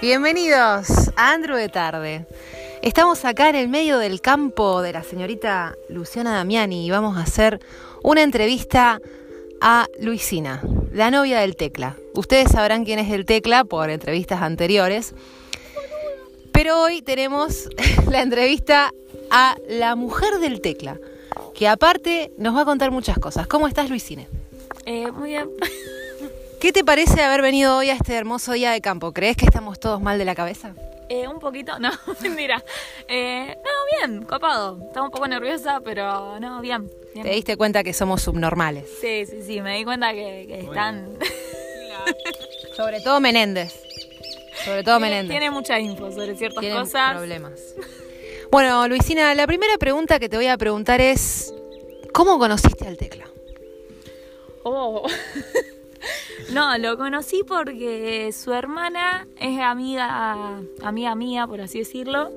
Bienvenidos a Andrew de Tarde. Estamos acá en el medio del campo de la señorita Luciana Damiani y vamos a hacer una entrevista a Luisina, la novia del Tecla. Ustedes sabrán quién es el Tecla por entrevistas anteriores, pero hoy tenemos la entrevista a la mujer del Tecla, que aparte nos va a contar muchas cosas. ¿Cómo estás, Luisina? Eh, muy bien. ¿Qué te parece haber venido hoy a este hermoso día de campo? ¿Crees que estamos todos mal de la cabeza? Eh, un poquito, no, mentira. Eh, no, bien, copado. Estaba un poco nerviosa, pero no, bien. bien. ¿Te diste cuenta que somos subnormales? Sí, sí, sí, me di cuenta que, que están... Sobre todo Menéndez. Sobre todo tiene, Menéndez. tiene mucha info sobre ciertas Tienen cosas. problemas. Bueno, Luisina, la primera pregunta que te voy a preguntar es, ¿cómo conociste al Tecla? Oh. no, lo conocí porque su hermana es amiga, amiga mía, por así decirlo,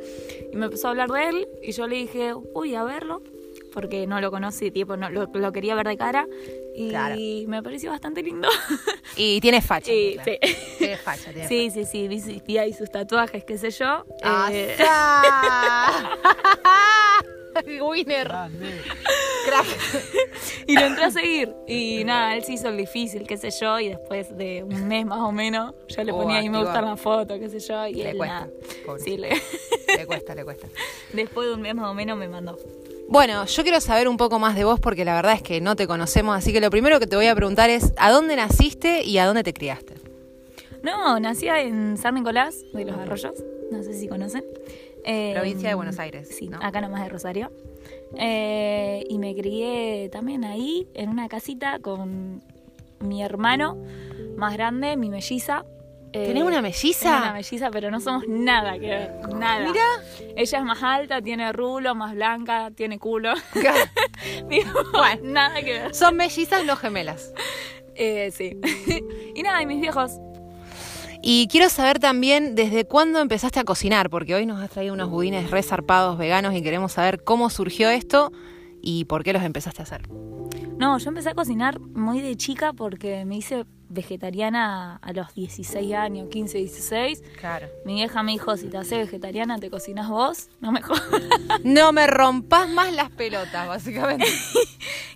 y me empezó a hablar de él y yo le dije, uy, a verlo, porque no lo conocí, tipo, no, lo, lo quería ver de cara y Claro. me pareció bastante lindo. Y tienes facha. Y- sí. Facha, tienes Sí, sí, sí, vi, su- vi ahí sus tatuajes, qué sé yo. Eh, ¡Asa! Winner. Crack. y lo entré a seguir. Y nada, él se hizo el difícil, qué sé yo, y después de un mes más o menos, yo le Oh, ponía ahí me gusta la foto, qué sé yo, y Le él cuesta. Sí, le- Le cuesta, le cuesta. después de un mes más o menos me mandó. Bueno, yo quiero saber un poco más de vos porque la verdad es que no te conocemos, así que lo primero que te voy a preguntar es, ¿a dónde naciste y a dónde te criaste? No, nacía en San Nicolás de los Arroyos, no sé si conocen. Eh, Provincia de Buenos Aires, Sí, ¿no? acá nomás de Rosario. Eh, y me crié también ahí, en una casita con mi hermano más grande, mi melliza. Eh, ¿Tenés una tengo melliza? una melliza, pero no somos nada que ver, nada. Mira. Ella es más alta, tiene rulo, más blanca, tiene culo. Digo, Bueno. nada que ver. Son mellizas, no gemelas. Eh, sí. y nada, y mis viejos. Y quiero saber también desde cuándo empezaste a cocinar, porque hoy nos has traído unos budines resarpados veganos y queremos saber cómo surgió esto y por qué los empezaste a hacer. No, yo empecé a cocinar muy de chica porque me hice vegetariana a los 16 años, 15, 16. Claro. Mi vieja me dijo, si te haces vegetariana, te cocinas vos, no me. No me rompas más las pelotas, básicamente.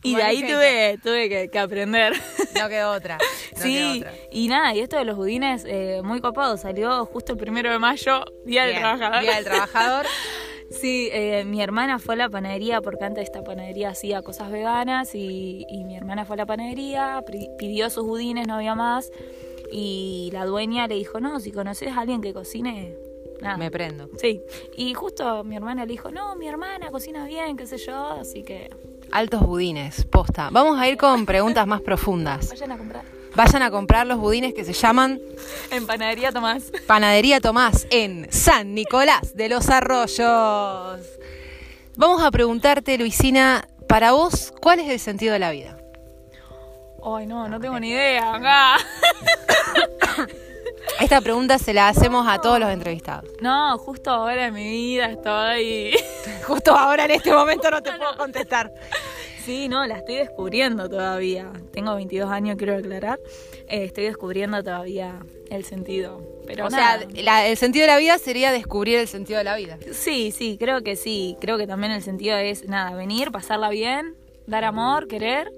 Y Como de ahí tuve, tuve que, que aprender. No quedó otra. no sí, otra. y nada, y esto de los budines, eh, muy copado, salió justo el primero de mayo, Día del Trabajador. Día del Trabajador. Sí, eh, mi hermana fue a la panadería porque antes esta panadería hacía cosas veganas y, y mi hermana fue a la panadería, pidió sus budines, no había más y la dueña le dijo, no, si conoces a alguien que cocine, nada. Me prendo. Sí, y justo mi hermana le dijo, no, mi hermana cocina bien, qué sé yo, así que Altos budines, posta. Vamos a ir con preguntas más profundas. vayan a comprar. Vayan a comprar los budines que se llaman En panadería Tomás. Panadería Tomás en San Nicolás de los Arroyos. Vamos a preguntarte, Luisina, para vos, ¿cuál es el sentido de la vida? Ay, no, no tengo ni idea. acá. Esta pregunta se la hacemos a todos los entrevistados. No, justo ahora en mi vida estoy... Justo ahora en este momento no te puedo contestar. Sí, no, la estoy descubriendo todavía. Tengo 22 años, quiero aclarar. Eh, estoy descubriendo todavía el sentido. Pero O sea, la- el sentido de la vida sería descubrir el sentido de la vida. sí, sí, creo que sí. Creo que también el sentido es, nada, venir, pasarla bien, dar amor, querer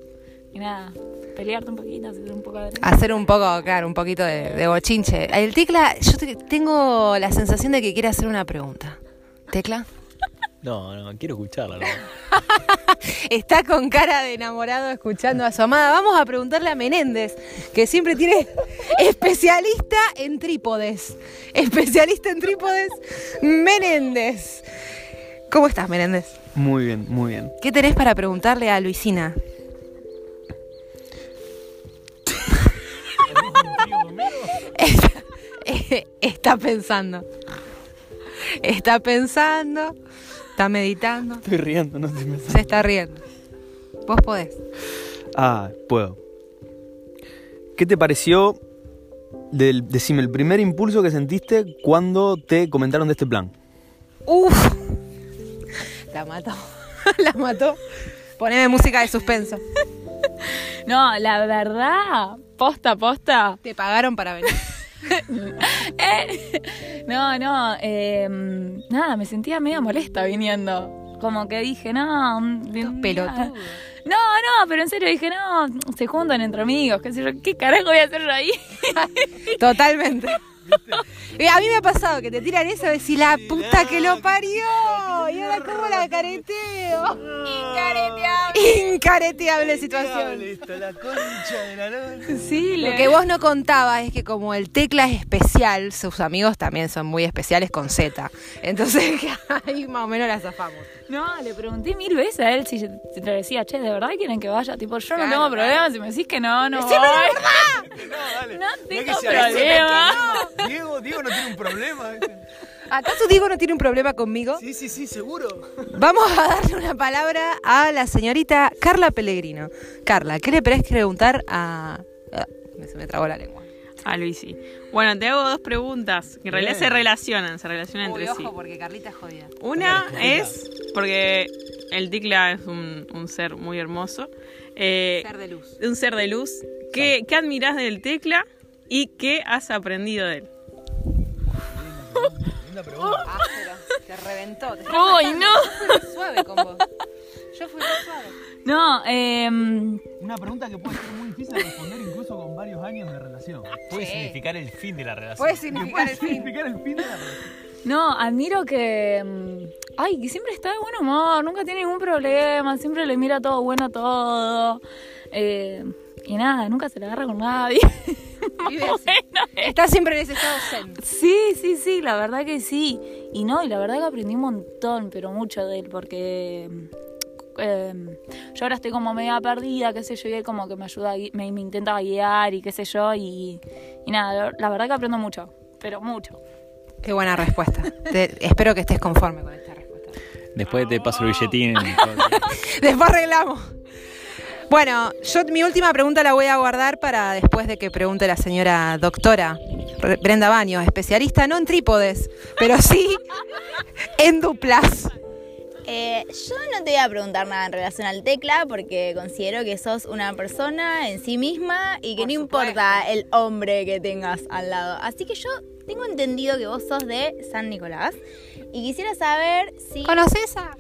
y nada, pelearte un poquito, hacer un poco de... Hacer un poco, claro, un poquito de, de bochinche. El Tecla, yo te- tengo la sensación de que quiere hacer una pregunta. ¿Tecla? No, no, quiero escucharla. ¿no? Está con cara de enamorado escuchando a su amada. Vamos a preguntarle a Menéndez, que siempre tiene especialista en trípodes. Especialista en trípodes, Menéndez. ¿Cómo estás, Menéndez? Muy bien, muy bien. ¿Qué tenés para preguntarle a Luisina? está pensando. Está pensando. Está meditando. Estoy riendo, no estoy pensando. Se está riendo. Vos podés. Ah, puedo. ¿Qué te pareció? Del, decime, el primer impulso que sentiste cuando te comentaron de este plan. Uf. La mató. La mató. Poneme música de suspenso. No, la verdad, posta, posta. Te pagaron para venir. Eh, no, no, eh, nada, me sentía medio molesta viniendo. Como que dije, no, mm, Pelotudo. No, no, pero en serio dije, no, se juntan entre amigos, qué sé yo, ¿qué carajo voy a hacer yo ahí? Totalmente. Y a mí me ha pasado que te tiran eso y decís, la puta que lo parió. Y ahora cómo la careteo. Incareteable. Incareteable situación. la concha de la noche. Sí, Lo que vos no contabas es que como el tecla es especial, sus amigos también son muy especiales con Z. Entonces ahí más o menos la zafamos. No, le pregunté mil veces a él si, te decía, che, ¿de verdad quieren que vaya? Tipo, yo no Claro, tengo claro. problemas, si me decís que no, no la voy. No, dale. No tengo que sea- problema. Diego, Diego no tiene un problema. ¿Acaso Diego no tiene un problema conmigo? Sí, sí, sí, seguro. Vamos a darle una palabra a la señorita Carla Pellegrino. Carla, ¿qué le querés preguntar a... ah, se me trabó la lengua. A Luisi. Bueno, te hago dos preguntas que en realidad Bien. se relacionan, se relacionan Uy, entre sí. ojo, porque Carlita es jodida. Una es porque el Ticla es un, un ser muy hermoso. eh, Ser de luz. un ser de luz. ¿Qué, ¿Qué admirás del Tecla y qué has aprendido de él? Linda pregunta. Áspero, te reventó. Te Uy, no. fui suave con vos. Yo fui muy suave. No, eh, Una pregunta que puede ser muy difícil de responder incluso con varios años de relación. Puede Sí. significar el fin de la relación. Puede significar el fin. significar el fin de la relación. no, admiro que. mm, Ay, que siempre está de buen humor, nunca tiene ningún problema, siempre le mira todo bueno a todo. eh, y nada, nunca se le agarra con nadie. Más así. Está siempre en ese estado zen. Sí, sí, sí, la verdad que sí. Y no, y la verdad que aprendí un montón, pero mucho de él, porque eh, yo ahora estoy como media perdida, qué sé yo, y él como que me ayuda, me, me intenta guiar y qué sé yo, y, y nada, la verdad que aprendo mucho, pero mucho. Qué buena respuesta. Te- espero que estés conforme con esta respuesta. Después te paso el billetín. Después arreglamos. Bueno, yo mi última pregunta la voy a guardar para después de que pregunte la señora doctora Re- Brenda Baños, especialista no en trípodes, pero sí en duplas. Eh, yo no te voy a preguntar nada en relación al tecla porque considero que sos una persona en sí misma y que Por no importa el hombre que tengas al lado. Así que yo tengo entendido que vos sos de San Nicolás y quisiera saber si, ¿Conoces a?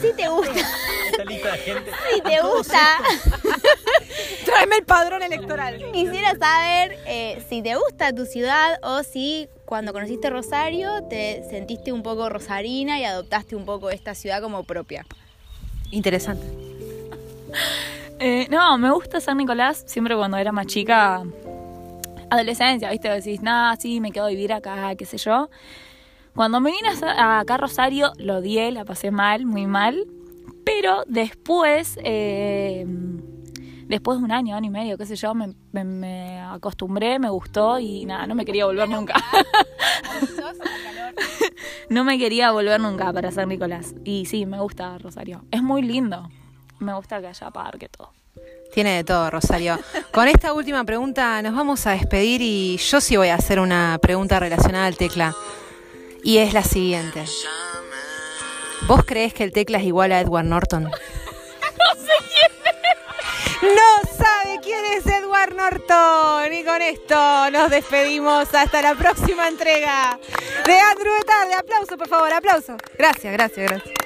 si te gusta, Esta lista de gente. si te gusta, Tráeme el padrón electoral. quisiera saber eh, si te gusta tu ciudad o si cuando conociste Rosario te sentiste un poco rosarina y adoptaste un poco esta ciudad como propia. Interesante. Eh, no, me gusta San Nicolás, siempre cuando era más chica, adolescencia, ¿viste? Decís, nada, sí, me quedo a vivir acá, qué sé yo. Cuando me vine acá a Rosario, lo odié, la pasé mal, muy mal. Pero después, eh, después de un año, año y medio, qué sé yo, me, me- me acostumbré, me gustó y nada, no me quería volver nunca. no me quería volver nunca para San Nicolás. Y sí, me gusta Rosario. Es muy lindo. Me gusta que haya parque, todo. Tiene de todo, Rosario. Con esta última pregunta nos vamos a despedir y yo sí voy a hacer una pregunta relacionada al tecla. Y es la siguiente. ¿Vos crees que el tecla es igual a Edward Norton? No sé quién es. No sabe quién es Edward Norton. Y con esto nos despedimos hasta la próxima entrega de Andrew de Tarde. Aplauso, por favor, aplauso. Gracias, gracias, gracias.